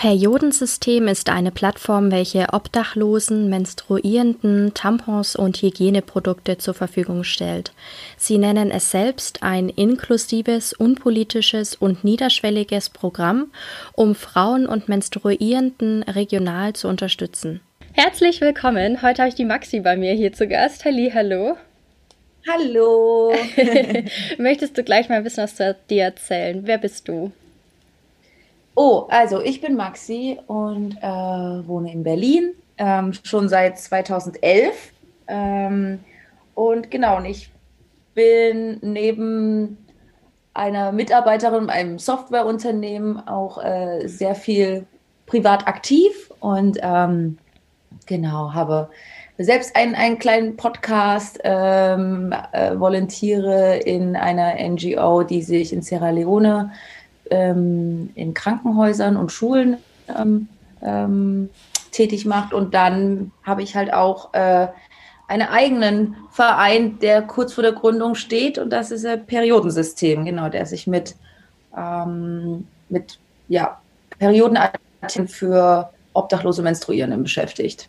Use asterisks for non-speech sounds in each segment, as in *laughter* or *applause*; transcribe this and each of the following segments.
Periodensystem ist eine Plattform, welche Obdachlosen, Menstruierenden, Tampons und Hygieneprodukte zur Verfügung stellt. Sie nennen es selbst ein inklusives, unpolitisches und niederschwelliges Programm, um Frauen und Menstruierenden regional zu unterstützen. Herzlich willkommen. Heute habe ich die Maxi bei mir hier zu Gast. Halli, hallo. Hallo. *laughs* Möchtest du gleich mal ein bisschen was zu dir erzählen? Wer bist du? Oh, also ich bin Maxi und äh, wohne in Berlin, ähm, schon seit 2011. Ähm, und genau, und ich bin neben einer Mitarbeiterin in einem Softwareunternehmen auch äh, sehr viel privat aktiv und ähm, genau, habe selbst einen, einen kleinen Podcast, ähm, äh, volontiere in einer NGO, die sich in Sierra Leone ähm, in Krankenhäusern und Schulen ähm, ähm, tätig macht. Und dann habe ich halt auch äh, einen eigenen Verein, der kurz vor der Gründung steht. Und das ist ein Periodensystem, genau, der sich mit, ähm, mit ja, Periodenarten für obdachlose Menstruierenden beschäftigt.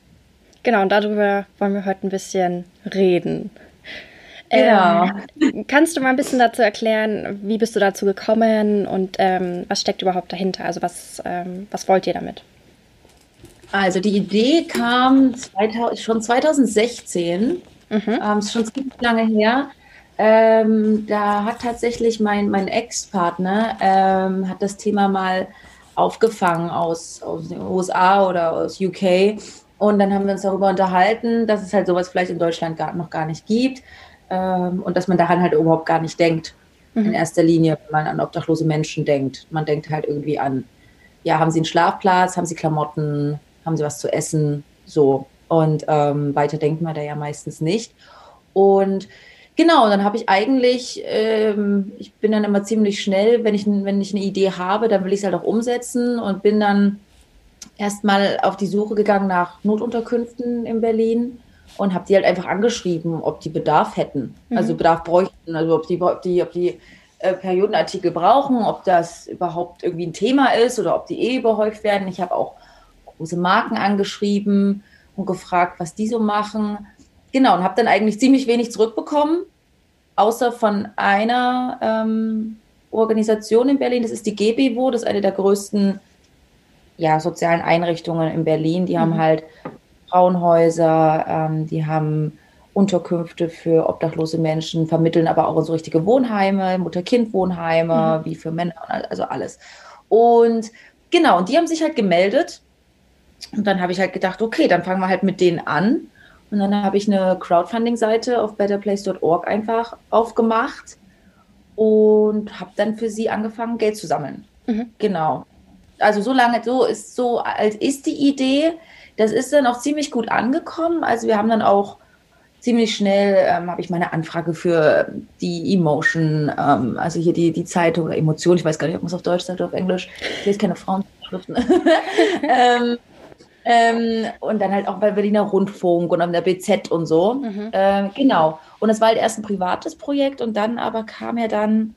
Genau, und darüber wollen wir heute ein bisschen reden. Genau. Ähm, kannst du mal ein bisschen dazu erklären, wie bist du dazu gekommen und ähm, was steckt überhaupt dahinter? Also was, ähm, was wollt ihr damit? Also die Idee kam 2000, schon 2016, mhm. ähm, ist schon ziemlich lange her. Ähm, da hat tatsächlich mein, mein Ex-Partner ähm, hat das Thema mal aufgefangen aus, aus den USA oder aus UK. Und dann haben wir uns darüber unterhalten, dass es halt sowas vielleicht in Deutschland gar, noch gar nicht gibt ähm, und dass man daran halt überhaupt gar nicht denkt. Mhm. In erster Linie, wenn man an obdachlose Menschen denkt. Man denkt halt irgendwie an, ja, haben sie einen Schlafplatz, haben sie Klamotten, haben sie was zu essen, so. Und ähm, weiter denkt man da ja meistens nicht. Und genau, dann habe ich eigentlich, ähm, ich bin dann immer ziemlich schnell, wenn ich, wenn ich eine Idee habe, dann will ich es halt auch umsetzen und bin dann erstmal auf die Suche gegangen nach Notunterkünften in Berlin und habe die halt einfach angeschrieben, ob die Bedarf hätten, mhm. also Bedarf bräuchten, also ob die, ob die, ob die äh, Periodenartikel brauchen, ob das überhaupt irgendwie ein Thema ist oder ob die eh überhäuft werden. Ich habe auch große Marken angeschrieben und gefragt, was die so machen. Genau, und habe dann eigentlich ziemlich wenig zurückbekommen, außer von einer ähm, Organisation in Berlin, das ist die GBWO, das ist eine der größten ja, sozialen Einrichtungen in Berlin. Die mhm. haben halt Frauenhäuser, ähm, die haben Unterkünfte für obdachlose Menschen, vermitteln aber auch so richtige Wohnheime, Mutter-Kind-Wohnheime, mhm. wie für Männer, also alles. Und genau, und die haben sich halt gemeldet. Und dann habe ich halt gedacht, okay, dann fangen wir halt mit denen an. Und dann habe ich eine Crowdfunding-Seite auf betterplace.org einfach aufgemacht und habe dann für sie angefangen, Geld zu sammeln. Mhm. Genau. Also so lange, so ist so alt ist die Idee. Das ist dann auch ziemlich gut angekommen. Also wir haben dann auch ziemlich schnell, ähm, habe ich meine Anfrage für die Emotion, ähm, also hier die, die Zeitung oder Emotion, ich weiß gar nicht, ob man es auf Deutsch sagt oder auf Englisch, ich lese keine Frauenschriften. *laughs* ähm, ähm, und dann halt auch bei Berliner Rundfunk und an der BZ und so. Mhm. Ähm, genau. Und das war halt erst ein privates Projekt und dann aber kam ja dann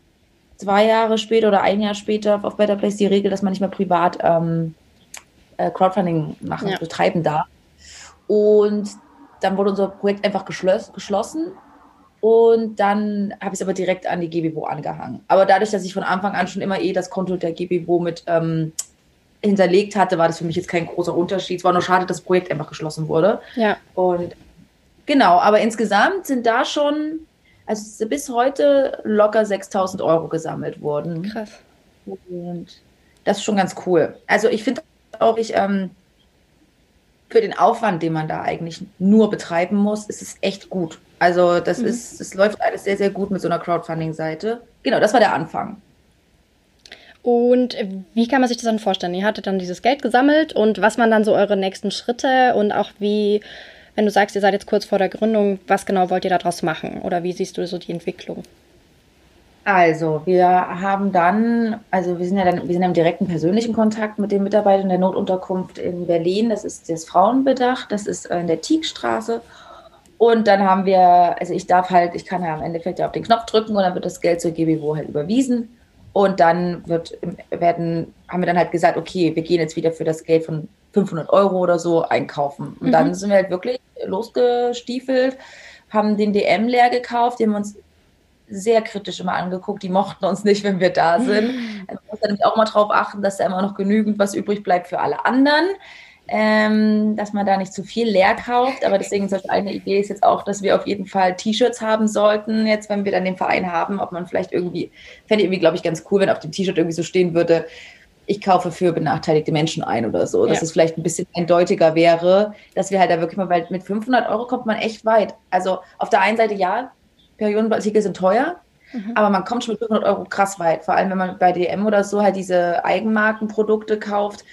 zwei Jahre später oder ein Jahr später auf Better Place die Regel, dass man nicht mehr privat ähm, äh, Crowdfunding machen, ja. betreiben darf. Und dann wurde unser Projekt einfach geschloss, geschlossen. Und dann habe ich es aber direkt an die GBWO angehangen. Aber dadurch, dass ich von Anfang an schon immer eh das Konto der GBWO mit ähm, hinterlegt hatte, war das für mich jetzt kein großer Unterschied. Es war nur schade, dass das Projekt einfach geschlossen wurde. Ja. Und genau, aber insgesamt sind da schon, also bis heute locker 6000 Euro gesammelt worden. Krass. Und das ist schon ganz cool. Also ich finde auch ich, ähm, für den Aufwand, den man da eigentlich nur betreiben muss, ist es echt gut. Also das mhm. ist, es läuft alles sehr, sehr gut mit so einer Crowdfunding-Seite. Genau, das war der Anfang. Und wie kann man sich das dann vorstellen? Ihr hattet dann dieses Geld gesammelt und was waren dann so eure nächsten Schritte und auch wie, wenn du sagst, ihr seid jetzt kurz vor der Gründung, was genau wollt ihr daraus machen oder wie siehst du so die Entwicklung? Also, wir haben dann, also wir sind ja dann, wir sind im direkten persönlichen Kontakt mit den Mitarbeitern der Notunterkunft in Berlin. Das ist das Frauenbedacht, das ist in der Tiegstraße. Und dann haben wir, also ich darf halt, ich kann ja am Endeffekt ja auf den Knopf drücken und dann wird das Geld zur GBW halt überwiesen. Und dann wird, werden, haben wir dann halt gesagt, okay, wir gehen jetzt wieder für das Geld von 500 Euro oder so einkaufen. Und mhm. dann sind wir halt wirklich losgestiefelt, haben den DM leer gekauft, den haben uns sehr kritisch immer angeguckt. Die mochten uns nicht, wenn wir da sind. *laughs* Man muss dann auch mal darauf achten, dass da immer noch genügend was übrig bleibt für alle anderen ähm, dass man da nicht zu viel leer kauft. Aber deswegen zum Beispiel eine Idee ist jetzt auch, dass wir auf jeden Fall T-Shirts haben sollten, jetzt wenn wir dann den Verein haben, ob man vielleicht irgendwie, fände ich irgendwie, glaube ich, ganz cool, wenn auf dem T-Shirt irgendwie so stehen würde, ich kaufe für benachteiligte Menschen ein oder so. Dass ja. es vielleicht ein bisschen eindeutiger wäre, dass wir halt da wirklich mal, weil mit 500 Euro kommt man echt weit. Also auf der einen Seite ja, Periodenartikel sind teuer, mhm. aber man kommt schon mit 500 Euro krass weit. Vor allem, wenn man bei DM oder so halt diese Eigenmarkenprodukte kauft,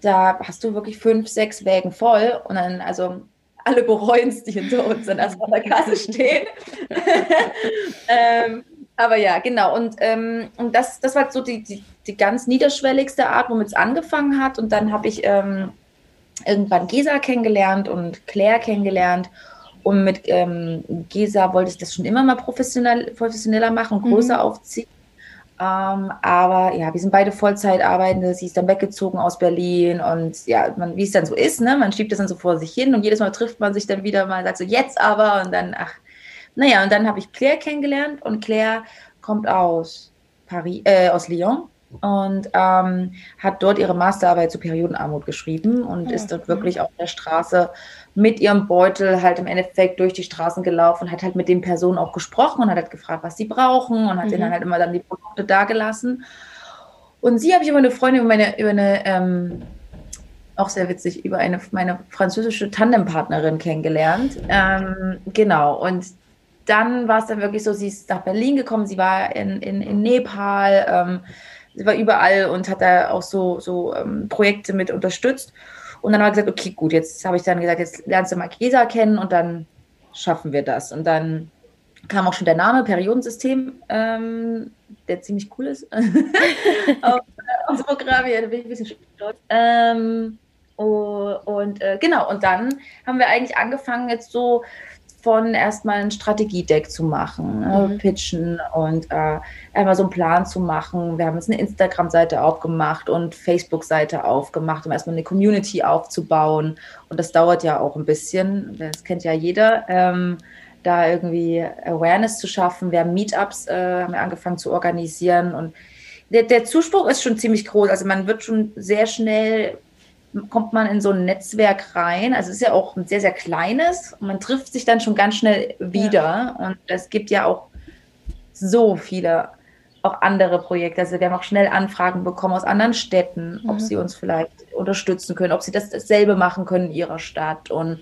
da hast du wirklich fünf, sechs Wägen voll und dann, also alle bereuen es, die hinter uns dann erstmal an der Kasse *laughs* stehen. *laughs* ähm, aber ja, genau. Und, ähm, und das, das war so die, die, die ganz niederschwelligste Art, womit es angefangen hat. Und dann habe ich ähm, irgendwann Gesa kennengelernt und Claire kennengelernt. Und mit ähm, Gesa wollte ich das schon immer mal professionell, professioneller machen und größer mhm. aufziehen. Ähm, aber ja, wir sind beide Vollzeit arbeitende. Sie ist dann weggezogen aus Berlin und ja, man, wie es dann so ist, ne? Man schiebt das dann so vor sich hin und jedes Mal trifft man sich dann wieder mal, sagt so jetzt aber und dann, ach, naja, und dann habe ich Claire kennengelernt und Claire kommt aus Paris, äh, aus Lyon und ähm, hat dort ihre Masterarbeit zur Periodenarmut geschrieben und okay. ist dort wirklich auf der Straße mit ihrem Beutel halt im Endeffekt durch die Straßen gelaufen und hat halt mit den Personen auch gesprochen und hat halt gefragt, was sie brauchen und hat mhm. denen dann halt immer dann die Produkte dagelassen. Und sie habe ich über eine Freundin, über eine, über eine ähm, auch sehr witzig, über eine meine französische Tandempartnerin kennengelernt. Ähm, genau. Und dann war es dann wirklich so, sie ist nach Berlin gekommen, sie war in, in, in Nepal, ähm, war überall und hat da auch so, so ähm, Projekte mit unterstützt. Und dann habe ich gesagt, okay, gut, jetzt habe ich dann gesagt, jetzt lernst du mal Kesa kennen und dann schaffen wir das. Und dann kam auch schon der Name Periodensystem, ähm, der ziemlich cool ist. *laughs* auf unser Programm, ja, da bin ich ein bisschen stolz. Ähm, oh, und äh, genau, und dann haben wir eigentlich angefangen, jetzt so von erstmal ein Strategiedeck zu machen, ne, mhm. pitchen und äh, einmal so einen Plan zu machen. Wir haben jetzt eine Instagram-Seite aufgemacht und Facebook-Seite aufgemacht, um erstmal eine Community aufzubauen. Und das dauert ja auch ein bisschen, das kennt ja jeder. Ähm, da irgendwie Awareness zu schaffen. Wir haben Meetups, äh, haben wir angefangen zu organisieren und der, der Zuspruch ist schon ziemlich groß. Also man wird schon sehr schnell kommt man in so ein Netzwerk rein. Also es ist ja auch ein sehr, sehr kleines und man trifft sich dann schon ganz schnell wieder. Ja. Und es gibt ja auch so viele auch andere Projekte. Also wir haben auch schnell Anfragen bekommen aus anderen Städten, mhm. ob sie uns vielleicht unterstützen können, ob sie das dasselbe machen können in ihrer Stadt. Und,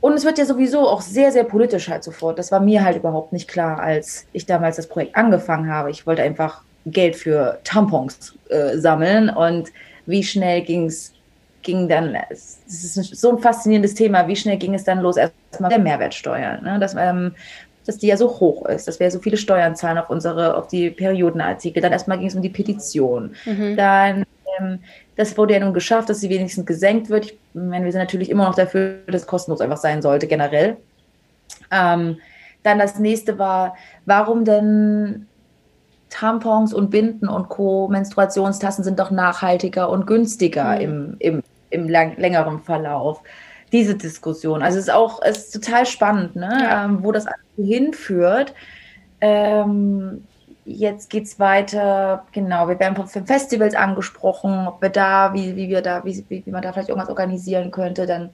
und es wird ja sowieso auch sehr, sehr politisch halt sofort. Das war mir halt überhaupt nicht klar, als ich damals das Projekt angefangen habe. Ich wollte einfach Geld für Tampons äh, sammeln und wie schnell ging es ging dann, es ist so ein faszinierendes Thema, wie schnell ging es dann los, erstmal der Mehrwertsteuer, ne? dass, ähm, dass die ja so hoch ist, dass wir so viele Steuern zahlen auf unsere, auf die Periodenartikel. Dann erstmal ging es um die Petition. Mhm. Dann, ähm, das wurde ja nun geschafft, dass sie wenigstens gesenkt wird. Ich meine, wir sind natürlich immer noch dafür, dass es kostenlos einfach sein sollte, generell. Ähm, dann das nächste war, warum denn Tampons und Binden und Co., Menstruationstassen sind doch nachhaltiger und günstiger mhm. im, im, im lang, längeren Verlauf. Diese Diskussion. Also es ist auch es ist total spannend, ne? Ja. Ähm, wo das hinführt. Ähm, jetzt geht es weiter, genau, wir werden von Festivals angesprochen, ob wir da, wie, wie wir da, wie, wie man da vielleicht irgendwas organisieren könnte. Dann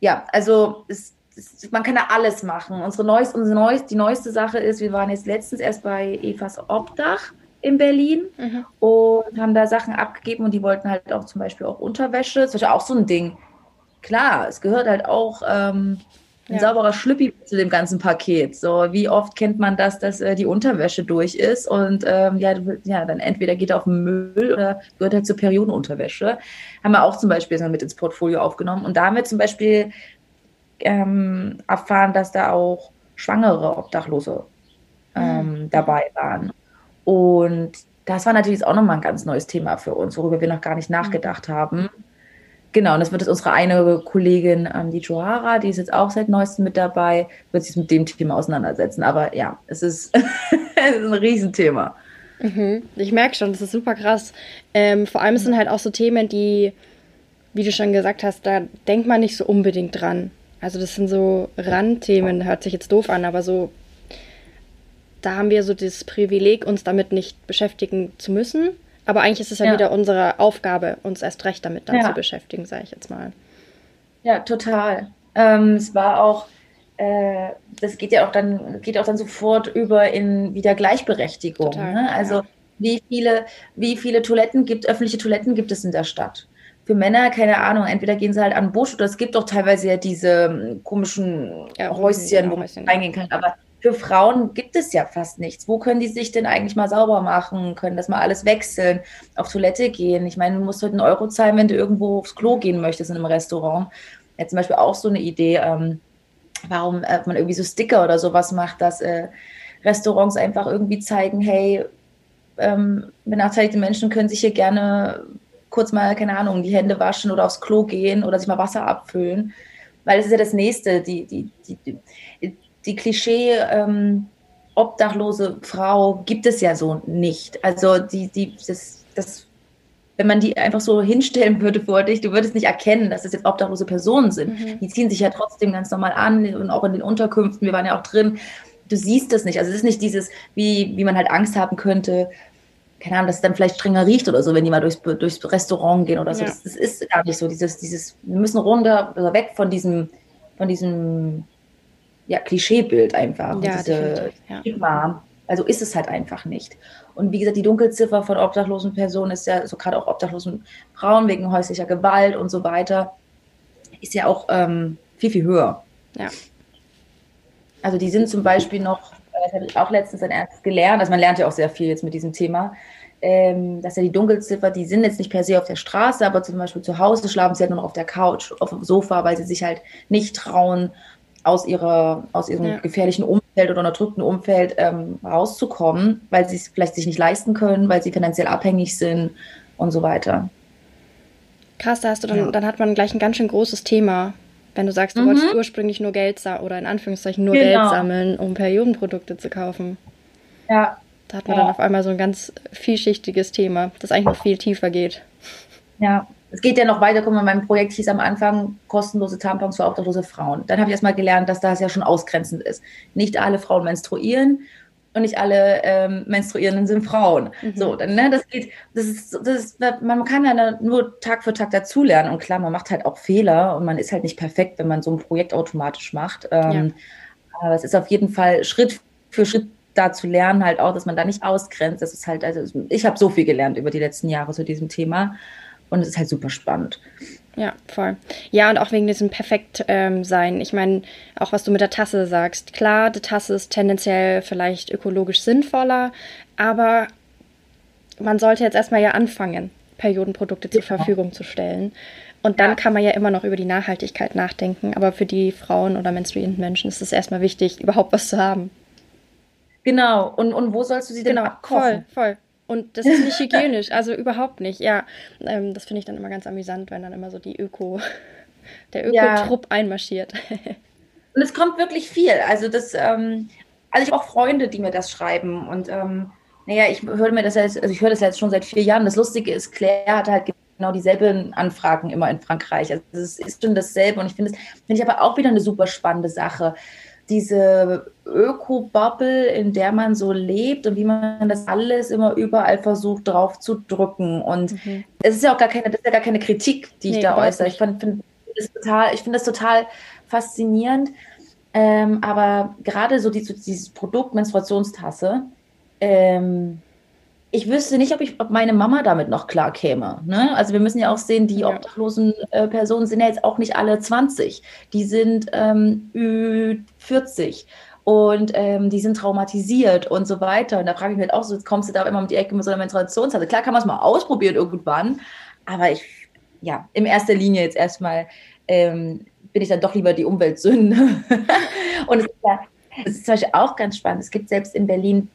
ja, also es man kann da alles machen. Unsere neueste, unsere neueste, die neueste Sache ist, wir waren jetzt letztens erst bei Evas Obdach in Berlin mhm. und haben da Sachen abgegeben und die wollten halt auch zum Beispiel auch Unterwäsche. Das ist ja auch so ein Ding. Klar, es gehört halt auch ähm, ein ja. sauberer Schlüppi zu dem ganzen Paket. So, wie oft kennt man das, dass äh, die Unterwäsche durch ist und ähm, ja, ja, dann entweder geht er auf den Müll oder gehört halt zur Periodenunterwäsche. Haben wir auch zum Beispiel mit ins Portfolio aufgenommen. Und da haben wir zum Beispiel ähm, erfahren, dass da auch schwangere Obdachlose ähm, mhm. dabei waren. Und das war natürlich auch nochmal ein ganz neues Thema für uns, worüber wir noch gar nicht nachgedacht haben. Genau, und das wird jetzt unsere eine Kollegin, ähm, die Johara, die ist jetzt auch seit neuestem mit dabei, wird sich mit dem Thema auseinandersetzen. Aber ja, es ist, *laughs* es ist ein Riesenthema. Mhm. Ich merke schon, das ist super krass. Ähm, vor allem sind halt auch so Themen, die, wie du schon gesagt hast, da denkt man nicht so unbedingt dran. Also das sind so Randthemen, hört sich jetzt doof an, aber so, da haben wir so das Privileg, uns damit nicht beschäftigen zu müssen. Aber eigentlich ist es ja, ja. wieder unsere Aufgabe, uns erst recht damit dann ja. zu beschäftigen, sage ich jetzt mal. Ja, total. Ähm, es war auch, äh, das geht ja auch dann, geht auch dann sofort über in wieder Gleichberechtigung. Total, ne? Also ja. wie viele, wie viele Toiletten gibt, öffentliche Toiletten gibt es in der Stadt? Für Männer, keine Ahnung, entweder gehen sie halt an den Busch oder es gibt auch teilweise ja diese ähm, komischen Häuschen, wo man reingehen kann. Aber für Frauen gibt es ja fast nichts. Wo können die sich denn eigentlich mal sauber machen? Können das mal alles wechseln? Auf Toilette gehen? Ich meine, du musst heute einen Euro zahlen, wenn du irgendwo aufs Klo gehen möchtest in einem Restaurant. Ja, zum Beispiel auch so eine Idee, ähm, warum äh, man irgendwie so Sticker oder sowas macht, dass äh, Restaurants einfach irgendwie zeigen, hey, ähm, benachteiligte Menschen können sich hier gerne kurz mal, keine Ahnung, die Hände waschen oder aufs Klo gehen oder sich mal Wasser abfüllen. Weil es ist ja das Nächste, die, die, die, die Klischee ähm, obdachlose Frau gibt es ja so nicht. Also die, die, das, das, wenn man die einfach so hinstellen würde vor dich, du würdest nicht erkennen, dass das jetzt obdachlose Personen sind. Mhm. Die ziehen sich ja trotzdem ganz normal an und auch in den Unterkünften, wir waren ja auch drin. Du siehst das nicht. Also es ist nicht dieses, wie, wie man halt Angst haben könnte, keine Ahnung, dass es dann vielleicht strenger riecht oder so, wenn die mal durchs, durchs Restaurant gehen oder so. Ja. Das, das, ist gar nicht so. Dieses, dieses, wir müssen runter, also weg von diesem, von diesem ja, Klischeebild einfach. Ja, diese ja. Also ist es halt einfach nicht. Und wie gesagt, die Dunkelziffer von obdachlosen Personen ist ja, so gerade auch obdachlosen Frauen wegen häuslicher Gewalt und so weiter, ist ja auch ähm, viel, viel höher. Ja. Also die sind zum Beispiel noch, das habe ich auch letztens dann erst gelernt, also man lernt ja auch sehr viel jetzt mit diesem Thema, ähm, dass ja die Dunkelziffer, die sind jetzt nicht per se auf der Straße, aber zum Beispiel zu Hause schlafen sie halt nur noch auf der Couch, auf dem Sofa, weil sie sich halt nicht trauen, aus, ihrer, aus ihrem ja. gefährlichen Umfeld oder unterdrückten Umfeld ähm, rauszukommen, weil sie es vielleicht sich nicht leisten können, weil sie finanziell abhängig sind und so weiter. Krass, da hast du dann, ja. dann hat man gleich ein ganz schön großes Thema, wenn du sagst, du mhm. wolltest ursprünglich nur Geld oder in Anführungszeichen nur genau. Geld sammeln, um Periodenprodukte zu kaufen. Ja. Da hat man ja. dann auf einmal so ein ganz vielschichtiges Thema, das eigentlich noch viel tiefer geht. Ja, es geht ja noch weiter. Guck mal, mein Projekt hieß am Anfang kostenlose Tampons für obdachlose Frauen. Dann habe ich erstmal gelernt, dass das ja schon ausgrenzend ist. Nicht alle Frauen menstruieren und nicht alle ähm, Menstruierenden sind Frauen. Mhm. So, dann, ne, das geht, das ist, das ist, man kann ja nur Tag für Tag dazulernen. Und klar, man macht halt auch Fehler und man ist halt nicht perfekt, wenn man so ein Projekt automatisch macht. Ähm, ja. Aber es ist auf jeden Fall Schritt für Schritt da zu lernen, halt auch, dass man da nicht ausgrenzt. Das ist halt, also ich habe so viel gelernt über die letzten Jahre zu diesem Thema. Und es ist halt super spannend. Ja, voll. Ja, und auch wegen diesem Perfekt-Sein. Ähm, ich meine, auch was du mit der Tasse sagst. Klar, die Tasse ist tendenziell vielleicht ökologisch sinnvoller, aber man sollte jetzt erstmal ja anfangen, Periodenprodukte zur ja. Verfügung zu stellen. Und dann ja. kann man ja immer noch über die Nachhaltigkeit nachdenken. Aber für die Frauen oder menstruierenden Menschen ist es erstmal wichtig, überhaupt was zu haben. Genau. Und, und wo sollst du sie denn genau, abkochen? Voll, voll. Und das ist nicht *laughs* hygienisch, also überhaupt nicht. Ja, ähm, das finde ich dann immer ganz amüsant, wenn dann immer so die Öko, *laughs* der Öko-Trupp ja. einmarschiert. *laughs* und es kommt wirklich viel. Also das, ähm, also ich habe auch Freunde, die mir das schreiben. Und ähm, naja, ich höre mir das jetzt, also ich höre das jetzt schon seit vier Jahren. Das Lustige ist, Claire hat halt genau dieselben Anfragen immer in Frankreich. Also es ist schon dasselbe. Und ich finde es, finde ich aber auch wieder eine super spannende Sache diese Öko-Bubble, in der man so lebt und wie man das alles immer überall versucht drauf zu drücken. Und mhm. es ist ja auch gar keine, das ist ja gar keine Kritik, die nee, ich da äußere. Ich finde find das, total, das total faszinierend. Ähm, aber gerade so, die, so dieses Produkt Menstruationstasse, ähm, ich wüsste nicht, ob, ich, ob meine Mama damit noch klar käme. Ne? Also wir müssen ja auch sehen, die ja. obdachlosen äh, Personen sind ja jetzt auch nicht alle 20. Die sind ähm, 40 und ähm, die sind traumatisiert und so weiter. Und da frage ich mich halt auch so, jetzt kommst du da immer um die Ecke mit so einer Menstruationshase. Klar kann man es mal ausprobieren irgendwann, aber ich, ja, in erster Linie jetzt erstmal ähm, bin ich dann doch lieber die Umweltsünde. *laughs* und es ist, ja, es ist zum Beispiel auch ganz spannend. Es gibt selbst in Berlin,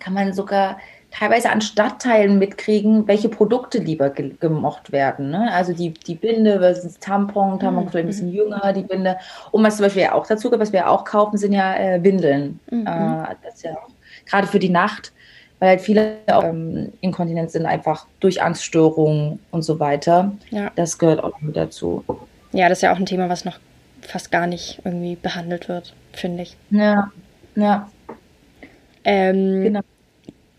kann man sogar teilweise an Stadtteilen mitkriegen, welche Produkte lieber ge gemocht werden. Ne? Also die, die Binde versus Tampon, Tampon mhm. vielleicht ein bisschen jünger, die Binde. Und was zum Beispiel ja auch dazu gibt, was wir auch kaufen, sind ja äh, Windeln. Mhm. Äh, das ist ja auch gerade für die Nacht, weil halt viele ähm, inkontinent sind, einfach durch Angststörungen und so weiter. Ja. Das gehört auch mit dazu. Ja, das ist ja auch ein Thema, was noch fast gar nicht irgendwie behandelt wird, finde ich. Ja, ja. Ähm, genau.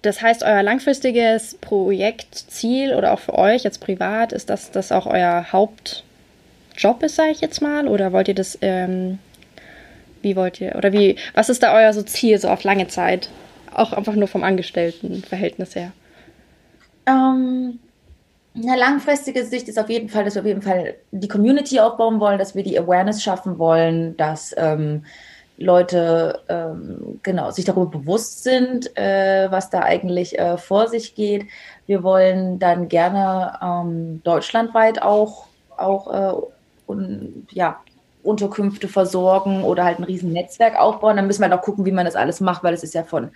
Das heißt, euer langfristiges Projektziel oder auch für euch jetzt privat, ist das, das auch euer Hauptjob ist, sage ich jetzt mal? Oder wollt ihr das, ähm, wie wollt ihr, oder wie, was ist da euer so Ziel so auf lange Zeit? Auch einfach nur vom Angestelltenverhältnis her. Ähm, eine langfristige Sicht ist auf jeden Fall, dass wir auf jeden Fall die Community aufbauen wollen, dass wir die Awareness schaffen wollen, dass ähm, Leute ähm, genau sich darüber bewusst sind, äh, was da eigentlich äh, vor sich geht. Wir wollen dann gerne ähm, deutschlandweit auch, auch äh, un, ja, Unterkünfte versorgen oder halt ein riesen Netzwerk aufbauen. Dann müssen wir noch gucken, wie man das alles macht, weil es ist ja von,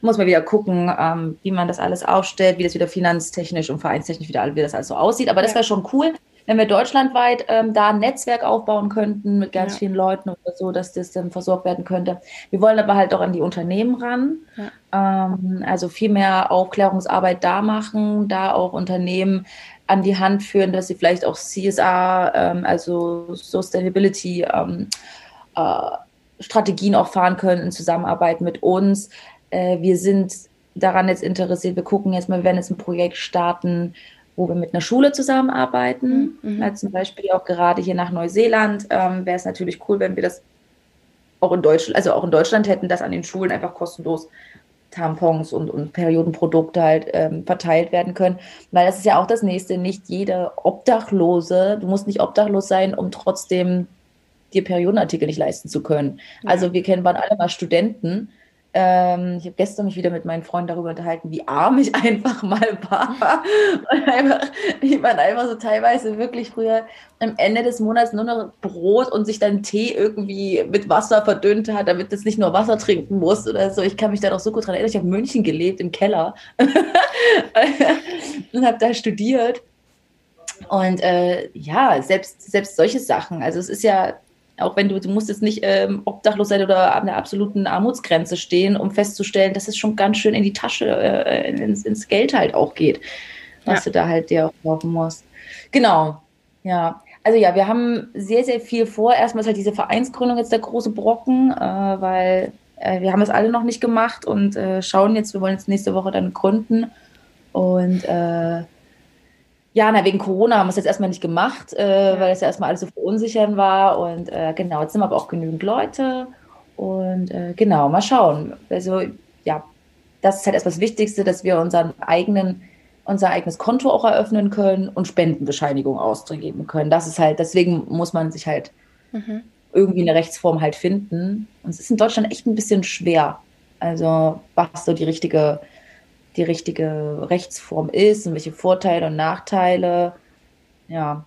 muss man wieder gucken, ähm, wie man das alles aufstellt, wie das wieder finanztechnisch und vereinstechnisch wieder, wie das alles so aussieht. Aber das wäre schon cool, wenn wir deutschlandweit ähm, da ein Netzwerk aufbauen könnten mit ganz ja. vielen Leuten oder so, dass das dann versorgt werden könnte. Wir wollen aber halt auch an die Unternehmen ran, ja. ähm, also viel mehr Aufklärungsarbeit da machen, da auch Unternehmen an die Hand führen, dass sie vielleicht auch CSR, ähm, also Sustainability ähm, äh, Strategien auch fahren können in Zusammenarbeit mit uns. Äh, wir sind daran jetzt interessiert. Wir gucken jetzt mal, wir werden jetzt ein Projekt starten, wo wir mit einer Schule zusammenarbeiten. Mhm. Also zum Beispiel auch gerade hier nach Neuseeland ähm, wäre es natürlich cool, wenn wir das auch in Deutschland, also auch in Deutschland hätten, dass an den Schulen einfach kostenlos Tampons und, und Periodenprodukte halt ähm, verteilt werden können. Weil das ist ja auch das nächste. Nicht jede Obdachlose, du musst nicht obdachlos sein, um trotzdem dir Periodenartikel nicht leisten zu können. Ja. Also wir kennen, waren alle mal Studenten ähm, ich habe gestern mich wieder mit meinen Freunden darüber unterhalten, wie arm ich *laughs* einfach mal war. Und einfach, wie man einfach so teilweise wirklich früher am Ende des Monats nur noch Brot und sich dann Tee irgendwie mit Wasser verdünnt hat, damit es nicht nur Wasser trinken muss oder so. Ich kann mich da noch so gut dran erinnern. Ich habe in München gelebt, im Keller. *laughs* und habe da studiert. Und äh, ja, selbst, selbst solche Sachen. Also es ist ja auch wenn du, du musst jetzt nicht ähm, obdachlos sein oder an der absoluten Armutsgrenze stehen, um festzustellen, dass es schon ganz schön in die Tasche, äh, ins, ins, Geld halt auch geht, was ja. du da halt dir kaufen musst. Genau, ja. Also ja, wir haben sehr, sehr viel vor. Erstmal ist halt diese Vereinsgründung jetzt der große Brocken, äh, weil äh, wir haben das alle noch nicht gemacht und äh, schauen jetzt, wir wollen jetzt nächste Woche dann gründen und äh, ja, na, wegen Corona haben wir es jetzt erstmal nicht gemacht, äh, weil es ja erstmal alles so verunsichern war. Und äh, genau, jetzt sind wir aber auch genügend Leute. Und äh, genau, mal schauen. Also, ja, das ist halt erst das Wichtigste, dass wir unseren eigenen, unser eigenes Konto auch eröffnen können und Spendenbescheinigung ausgeben können. Das ist halt, deswegen muss man sich halt mhm. irgendwie eine Rechtsform halt finden. Und es ist in Deutschland echt ein bisschen schwer. Also, was so die richtige die richtige Rechtsform ist und welche Vorteile und Nachteile. Ja,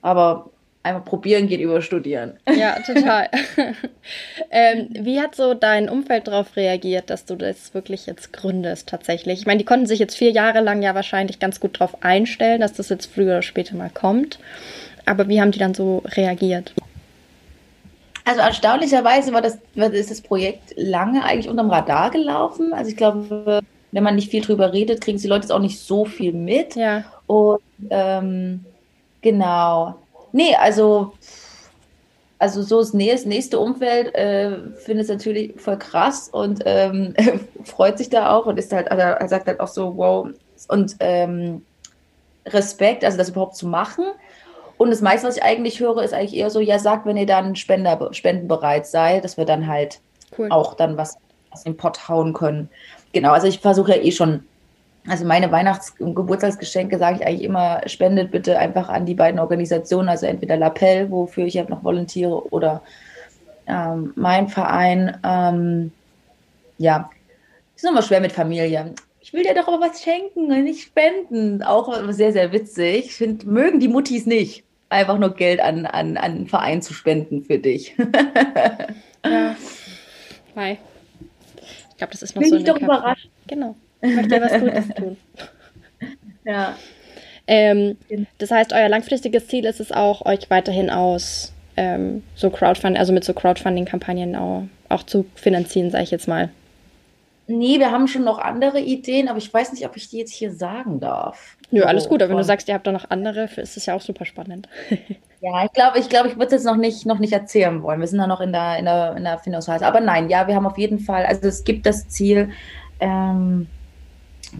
aber einmal probieren geht über studieren. *laughs* Ja, total. *laughs* ähm, wie hat so dein Umfeld darauf reagiert, dass du das wirklich jetzt gründest tatsächlich? Ich meine, die konnten sich jetzt vier Jahre lang ja wahrscheinlich ganz gut darauf einstellen, dass das jetzt früher oder später mal kommt. Aber wie haben die dann so reagiert? Also erstaunlicherweise war das, ist das Projekt lange eigentlich unterm Radar gelaufen. Also ich glaube, wenn man nicht viel drüber redet, kriegen die Leute es auch nicht so viel mit. Ja. Und ähm, genau. Nee, also, also so das nächste, Umfeld äh, findet es natürlich voll krass und ähm, *laughs* freut sich da auch und ist halt, also sagt halt auch so, wow, und ähm, Respekt, also das überhaupt zu machen. Und das meiste, was ich eigentlich höre, ist eigentlich eher so, ja, sagt, wenn ihr dann Spender, spendenbereit seid, dass wir dann halt cool. auch dann was, in den Pott hauen können genau, also ich versuche ja eh schon also meine Weihnachts- und Geburtstagsgeschenke sage ich eigentlich immer, spendet bitte einfach an die beiden Organisationen, also entweder L'Appel, wofür ich ja noch volontiere, oder ähm, mein Verein. Ähm, ja, ist immer schwer mit Familie. Ich will dir doch aber was schenken und nicht spenden. Auch sehr, sehr witzig. Ich finde, mögen die Muttis nicht, einfach nur Geld an, an, an einen Verein zu spenden für dich. *laughs* ja. Hi. Ich glaube, das ist noch Bin so. Bin ich doch überrascht. Genau. Ich möchte ja was Gutes *laughs* tun. Ja. Ähm, das heißt, euer langfristiges Ziel ist es auch, euch weiterhin aus ähm, so Crowdfunding, also mit so Crowdfunding-Kampagnen auch, auch zu finanzieren, sage ich jetzt mal. Nee, wir haben schon noch andere Ideen, aber ich weiß nicht, ob ich die jetzt hier sagen darf. Nö, ja, alles gut, aber wenn du sagst, ihr habt da noch andere, ist es ja auch super spannend. *laughs* ja, ich glaube, ich, glaub, ich würde es jetzt noch nicht, noch nicht erzählen wollen. Wir sind da noch in der, in der, in der Findungsphase. Aber nein, ja, wir haben auf jeden Fall, also es gibt das Ziel, ähm,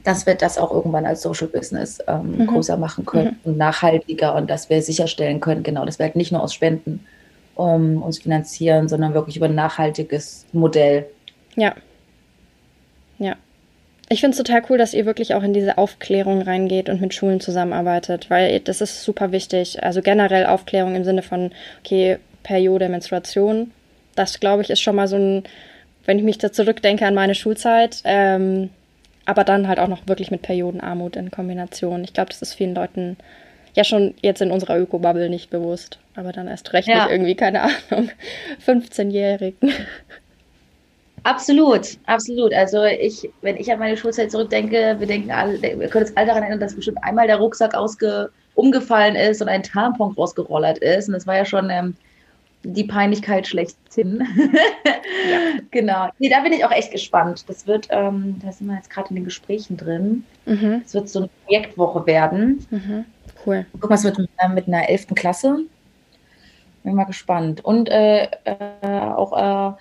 dass wir das auch irgendwann als Social Business ähm, mhm. größer machen können mhm. und nachhaltiger und dass wir sicherstellen können, genau, dass wir halt nicht nur aus Spenden um, uns finanzieren, sondern wirklich über ein nachhaltiges Modell. Ja. Ja. Ich finde es total cool, dass ihr wirklich auch in diese Aufklärung reingeht und mit Schulen zusammenarbeitet, weil das ist super wichtig. Also generell Aufklärung im Sinne von, okay, Periode, Menstruation. Das, glaube ich, ist schon mal so ein, wenn ich mich da zurückdenke an meine Schulzeit, ähm, aber dann halt auch noch wirklich mit Periodenarmut in Kombination. Ich glaube, das ist vielen Leuten ja schon jetzt in unserer Öko-Bubble nicht bewusst. Aber dann erst recht ja. nicht irgendwie, keine Ahnung, 15-Jährigen. Absolut, absolut. Also ich, wenn ich an meine Schulzeit zurückdenke, wir denken alle, wir können uns alle daran erinnern, dass bestimmt einmal der Rucksack ausge, umgefallen ist und ein Tampon rausgerollert ist. Und das war ja schon ähm, die Peinlichkeit schlechthin. *laughs* ja. Genau. Nee, da bin ich auch echt gespannt. Das wird, ähm, da sind wir jetzt gerade in den Gesprächen drin. Mhm. Das wird so eine Projektwoche werden. Mhm. Cool. Guck mal, es wird mit, äh, mit einer 11. Klasse. Bin mal gespannt. Und äh, äh, auch äh,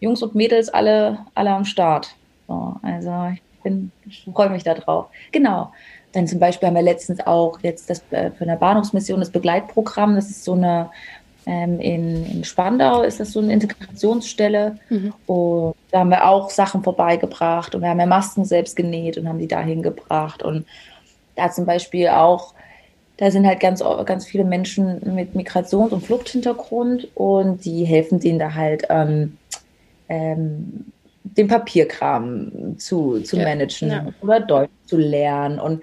Jungs und Mädels alle, alle am Start. So, also ich, ich freue mich da drauf. Genau. Dann zum Beispiel haben wir letztens auch jetzt das äh, für eine Bahnhofsmission das Begleitprogramm. Das ist so eine ähm, in, in Spandau ist das so eine Integrationsstelle. Mhm. Und da haben wir auch Sachen vorbeigebracht und wir haben ja Masken selbst genäht und haben die dahin gebracht. Und da zum Beispiel auch, da sind halt ganz, ganz viele Menschen mit Migrations- und Fluchthintergrund und die helfen denen da halt ähm, ähm, den Papierkram zu, zu ja. managen ja. oder Deutsch zu lernen. Und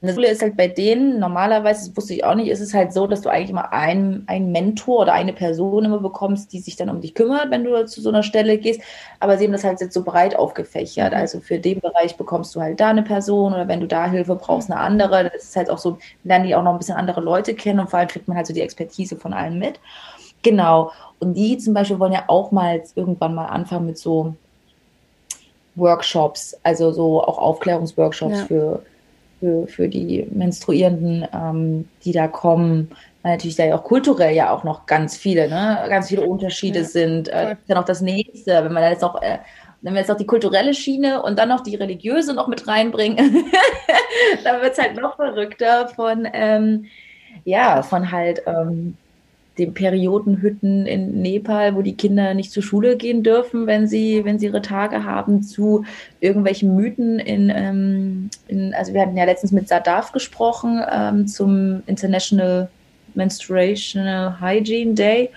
das Coole ist halt bei denen, normalerweise, das wusste ich auch nicht, ist es halt so, dass du eigentlich immer einen, einen Mentor oder eine Person immer bekommst, die sich dann um dich kümmert, wenn du zu so einer Stelle gehst. Aber sie haben das halt jetzt so breit aufgefächert. Mhm. Also für den Bereich bekommst du halt da eine Person oder wenn du da Hilfe brauchst, eine andere. Das ist halt auch so, lernen die auch noch ein bisschen andere Leute kennen und vor allem kriegt man halt so die Expertise von allen mit. Genau. Und die zum Beispiel wollen ja auch mal irgendwann mal anfangen mit so Workshops, also so auch Aufklärungsworkshops ja. für für, für die Menstruierenden, ähm, die da kommen, weil natürlich da ja auch kulturell ja auch noch ganz viele, ne, ganz viele Unterschiede ja, sind. Äh, ist ja noch das nächste, wenn man da jetzt auch, äh, wenn wir jetzt auch die kulturelle Schiene und dann noch die religiöse noch mit reinbringen, *laughs* dann wird es halt noch verrückter von, ähm, ja, von halt ähm, den Periodenhütten in Nepal, wo die Kinder nicht zur Schule gehen dürfen, wenn sie, wenn sie ihre Tage haben, zu irgendwelchen Mythen in, ähm, in also wir hatten ja letztens mit Sadaf gesprochen ähm, zum International Menstruational Hygiene Day.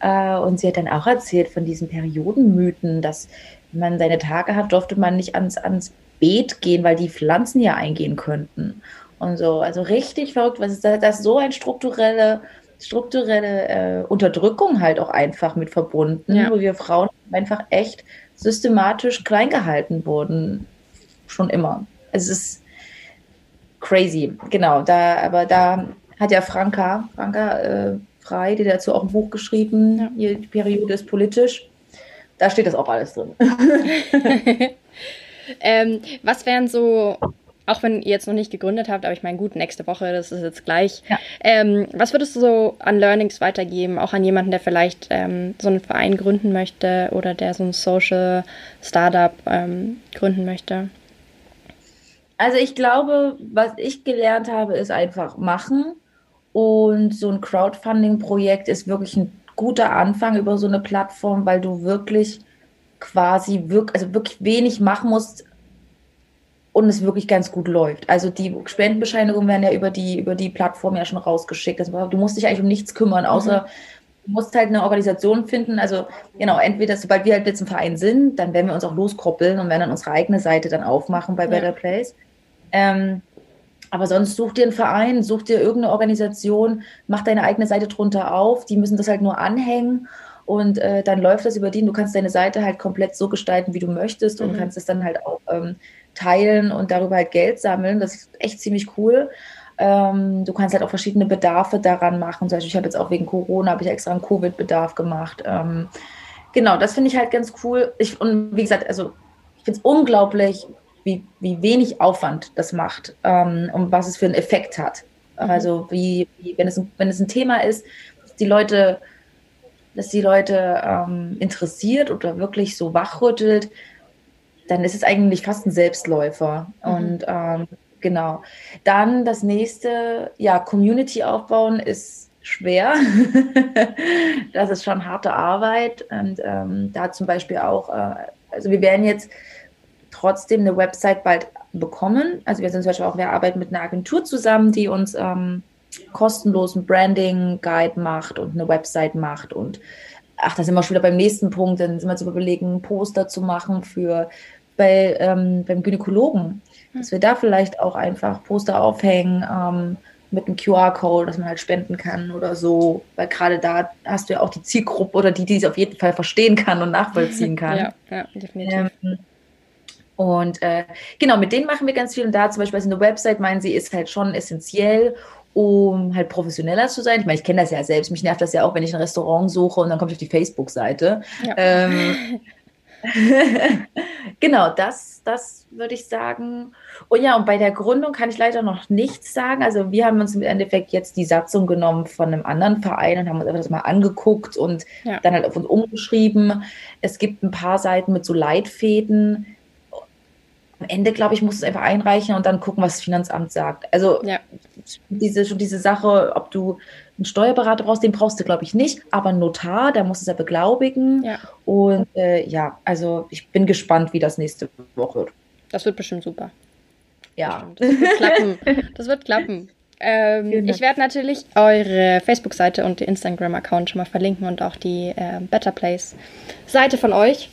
Äh, und sie hat dann auch erzählt von diesen Periodenmythen, dass wenn man seine Tage hat, durfte man nicht ans, ans Beet gehen, weil die Pflanzen ja eingehen könnten. Und so, also richtig verrückt, was ist das, das so ein strukturelle strukturelle äh, Unterdrückung halt auch einfach mit verbunden, ja. wo wir Frauen einfach echt systematisch klein gehalten wurden. Schon immer. Es ist crazy, genau. Da, aber da hat ja Franka, Franka äh, Frei, die dazu auch ein Buch geschrieben, ja. die Periode ist politisch. Da steht das auch alles drin. *laughs* ähm, was wären so auch wenn ihr jetzt noch nicht gegründet habt, aber ich meine, gut, nächste Woche, das ist jetzt gleich. Ja. Ähm, was würdest du so an Learnings weitergeben, auch an jemanden, der vielleicht ähm, so einen Verein gründen möchte oder der so ein Social Startup ähm, gründen möchte? Also ich glaube, was ich gelernt habe, ist einfach machen. Und so ein Crowdfunding-Projekt ist wirklich ein guter Anfang über so eine Plattform, weil du wirklich quasi wirklich, also wirklich wenig machen musst, und es wirklich ganz gut läuft. Also die Spendenbescheinigungen werden ja über die, über die Plattform ja schon rausgeschickt. Also du musst dich eigentlich um nichts kümmern, außer mhm. du musst halt eine Organisation finden. Also genau, entweder sobald wir halt jetzt im Verein sind, dann werden wir uns auch loskoppeln und werden dann unsere eigene Seite dann aufmachen bei ja. Better Place. Ähm, aber sonst such dir einen Verein, such dir irgendeine Organisation, mach deine eigene Seite drunter auf. Die müssen das halt nur anhängen und äh, dann läuft das über die. Du kannst deine Seite halt komplett so gestalten, wie du möchtest und mhm. kannst es dann halt auch ähm, teilen und darüber halt Geld sammeln. Das ist echt ziemlich cool. Ähm, du kannst halt auch verschiedene Bedarfe daran machen. Zum Beispiel, ich habe jetzt auch wegen Corona habe ich extra einen Covid-Bedarf gemacht. Ähm, genau, das finde ich halt ganz cool. Ich, und wie gesagt, also ich finde es unglaublich, wie, wie wenig Aufwand das macht ähm, und was es für einen Effekt hat. Mhm. Also wie, wie, wenn, es, wenn es ein Thema ist, die Leute, dass die Leute ähm, interessiert oder wirklich so wachrüttelt, dann ist es eigentlich fast ein Selbstläufer. Mhm. Und ähm, genau. Dann das nächste, ja, Community aufbauen ist schwer. *laughs* das ist schon harte Arbeit. Und ähm, da zum Beispiel auch, äh, also wir werden jetzt trotzdem eine Website bald bekommen. Also wir sind zum Beispiel auch, wir arbeiten mit einer Agentur zusammen, die uns ähm, kostenlosen Branding-Guide macht und eine Website macht und ach, da sind wir schon wieder beim nächsten Punkt, dann sind wir zu überlegen, Poster zu machen für bei, ähm, beim Gynäkologen, dass wir da vielleicht auch einfach Poster aufhängen ähm, mit einem QR-Code, dass man halt spenden kann oder so, weil gerade da hast du ja auch die Zielgruppe oder die, die es auf jeden Fall verstehen kann und nachvollziehen *laughs* kann. ja, ja, definitiv. Ähm, und äh, genau, mit denen machen wir ganz viel. Und da zum Beispiel also eine Website, meinen sie, ist halt schon essentiell, um halt professioneller zu sein. Ich meine, ich kenne das ja selbst. Mich nervt das ja auch, wenn ich ein Restaurant suche und dann komme ich auf die Facebook-Seite. Ja. Ähm, *laughs* *laughs* genau, das, das würde ich sagen. Und ja, und bei der Gründung kann ich leider noch nichts sagen. Also wir haben uns im Endeffekt jetzt die Satzung genommen von einem anderen Verein und haben uns das mal angeguckt und ja. dann halt auf uns umgeschrieben. Es gibt ein paar Seiten mit so Leitfäden. Am Ende, glaube ich, muss es einfach einreichen und dann gucken, was das Finanzamt sagt. Also ja. Diese, schon diese Sache, ob du einen Steuerberater brauchst, den brauchst du, glaube ich, nicht, aber einen Notar, der muss es ja beglaubigen. Ja. Und äh, ja, also ich bin gespannt, wie das nächste Woche wird. Das wird bestimmt super. Ja. Das wird klappen. *laughs* Das wird klappen. Ähm, ich werde natürlich eure Facebook-Seite und den Instagram-Account schon mal verlinken und auch die äh, Better Place-Seite von euch,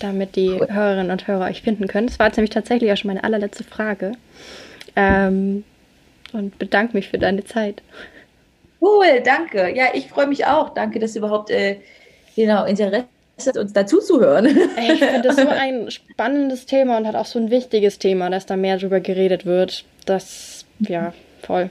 damit die cool. Hörerinnen und Hörer euch finden können. Das war jetzt nämlich tatsächlich auch schon meine allerletzte Frage. Ähm, und bedanke mich für deine Zeit. Cool, danke. Ja, ich freue mich auch. Danke, dass du überhaupt äh, genau, Interesse hast, uns dazu zu hören. Ich finde das so *laughs* ein spannendes Thema und hat auch so ein wichtiges Thema, dass da mehr drüber geredet wird. Das, ja, voll.